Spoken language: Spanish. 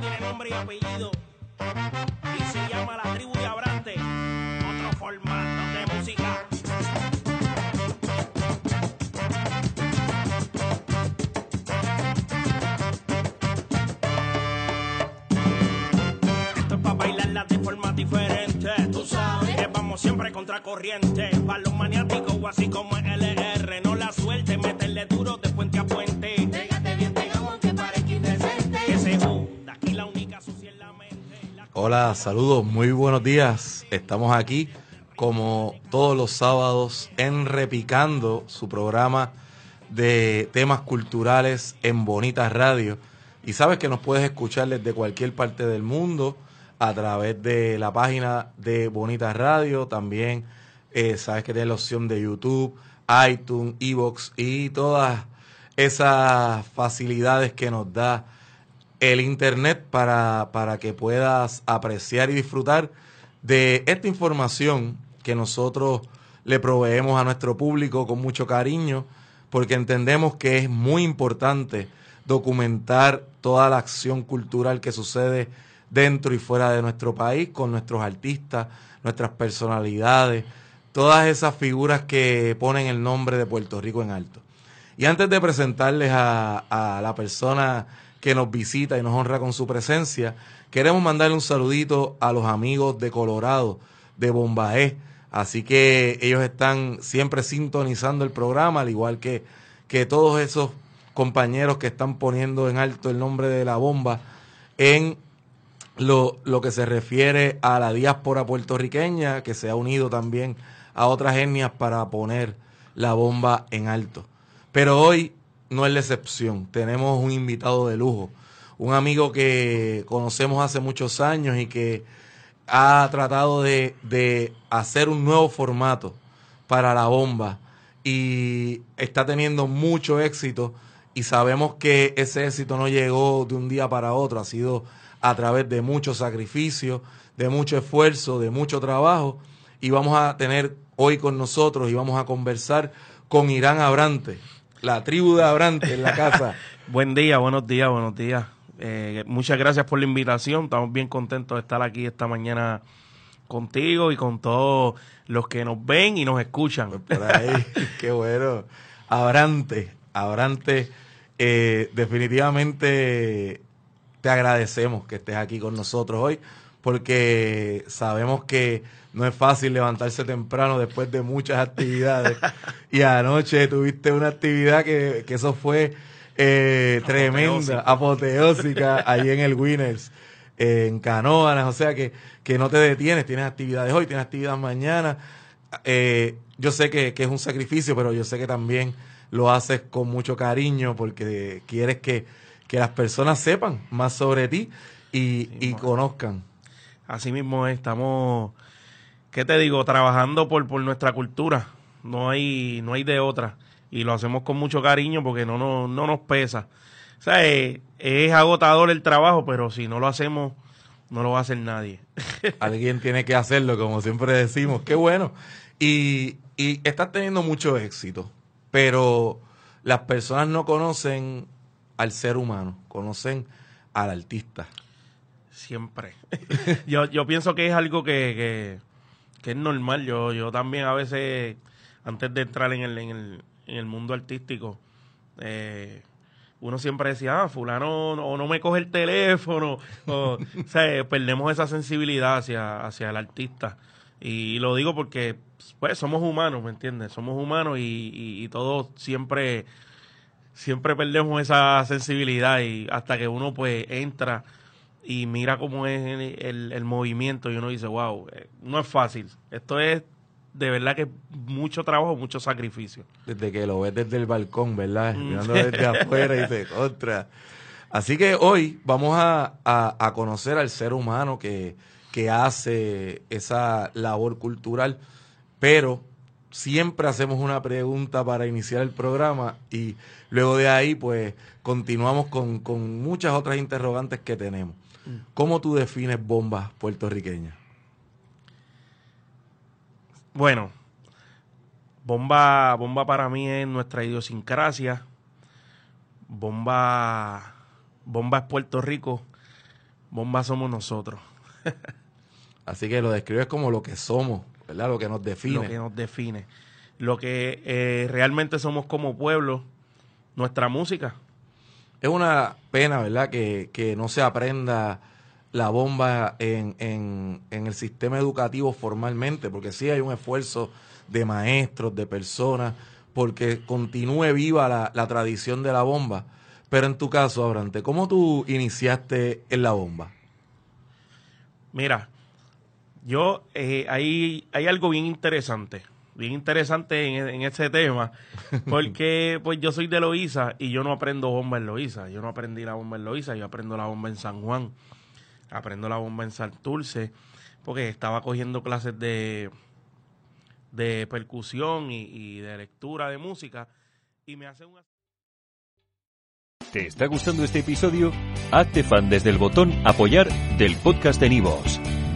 tiene nombre y apellido. Y se llama La Tribu de Abrante. Otro formato de música. Esto es para bailarla de forma diferente. Tú sabes que vamos siempre contra corriente. Para los maniáticos o así como LR. No la suelte, meterle duro de Hola, saludos, muy buenos días. Estamos aquí como todos los sábados en Repicando, su programa de temas culturales en Bonita Radio. Y sabes que nos puedes escuchar desde cualquier parte del mundo a través de la página de Bonita Radio. También eh, sabes que tienes la opción de YouTube, iTunes, Evox y todas esas facilidades que nos da el Internet para, para que puedas apreciar y disfrutar de esta información que nosotros le proveemos a nuestro público con mucho cariño, porque entendemos que es muy importante documentar toda la acción cultural que sucede dentro y fuera de nuestro país con nuestros artistas, nuestras personalidades, todas esas figuras que ponen el nombre de Puerto Rico en alto. Y antes de presentarles a, a la persona que nos visita y nos honra con su presencia, queremos mandarle un saludito a los amigos de Colorado, de Bombaé. Así que ellos están siempre sintonizando el programa, al igual que, que todos esos compañeros que están poniendo en alto el nombre de la bomba en lo, lo que se refiere a la diáspora puertorriqueña, que se ha unido también a otras etnias para poner la bomba en alto. Pero hoy no es la excepción. Tenemos un invitado de lujo, un amigo que conocemos hace muchos años y que ha tratado de, de hacer un nuevo formato para la bomba y está teniendo mucho éxito y sabemos que ese éxito no llegó de un día para otro, ha sido a través de mucho sacrificio, de mucho esfuerzo, de mucho trabajo y vamos a tener hoy con nosotros y vamos a conversar con Irán Abrante, la tribu de Abrante en la casa. Buen día, buenos días, buenos días. Eh, muchas gracias por la invitación. Estamos bien contentos de estar aquí esta mañana contigo y con todos los que nos ven y nos escuchan. Por ahí, qué bueno. Abrante, Abrante, eh, definitivamente te agradecemos que estés aquí con nosotros hoy, porque sabemos que no es fácil levantarse temprano después de muchas actividades. y anoche tuviste una actividad que, que eso fue eh, tremenda, apoteósica, ahí en el Winners, eh, en Canóanas, o sea que, que no te detienes, tienes actividades hoy, tienes actividades mañana. Eh, yo sé que, que es un sacrificio, pero yo sé que también lo haces con mucho cariño porque quieres que, que las personas sepan más sobre ti y, y conozcan. Así mismo es, estamos, ¿qué te digo? Trabajando por, por nuestra cultura. No hay, no hay de otra. Y lo hacemos con mucho cariño porque no, no, no nos pesa. O sea, es, es agotador el trabajo, pero si no lo hacemos, no lo va a hacer nadie. Alguien tiene que hacerlo, como siempre decimos. Qué bueno. Y, y estás teniendo mucho éxito, pero las personas no conocen al ser humano, conocen al artista. Siempre. yo, yo pienso que es algo que, que, es normal. Yo, yo también a veces, antes de entrar en el, en el, en el mundo artístico, eh, uno siempre decía, ah, fulano no, no me coge el teléfono. O, sea, perdemos esa sensibilidad hacia, hacia el artista. Y lo digo porque, pues, somos humanos, ¿me entiendes? Somos humanos y, y, y todos siempre, siempre perdemos esa sensibilidad y hasta que uno, pues, entra y mira cómo es el, el, el movimiento y uno dice, wow, eh, no es fácil. Esto es de verdad que mucho trabajo, mucho sacrificio. Desde que lo ves desde el balcón, ¿verdad? Mirando desde afuera y dices, contra. Así que hoy vamos a, a, conocer al ser humano que, que hace esa labor cultural, pero siempre hacemos una pregunta para iniciar el programa y luego de ahí pues continuamos con, con muchas otras interrogantes que tenemos. Mm. ¿Cómo tú defines bombas puertorriqueñas? Bueno, bomba, bomba para mí es nuestra idiosincrasia. Bomba, bomba es Puerto Rico. Bomba somos nosotros. Así que lo describes como lo que somos, ¿verdad? Lo que nos define. Lo que nos define. Lo que eh, realmente somos como pueblo, nuestra música. Es una pena, ¿verdad? Que, que no se aprenda la bomba en, en, en, el sistema educativo formalmente, porque sí hay un esfuerzo de maestros, de personas, porque continúe viva la, la tradición de la bomba. Pero en tu caso, Abrante, ¿cómo tú iniciaste en la bomba? Mira, yo, eh, hay, hay algo bien interesante, bien interesante en, en ese tema, porque pues yo soy de Loíza y yo no aprendo bomba en Loíza, yo no aprendí la bomba en Loíza, yo aprendo la bomba en San Juan aprendo la bomba en Santurce, porque estaba cogiendo clases de, de percusión y, de lectura de música, y me hace una... ¿Te está gustando este episodio? Hazte fan desde el botón apoyar del podcast de Nivos.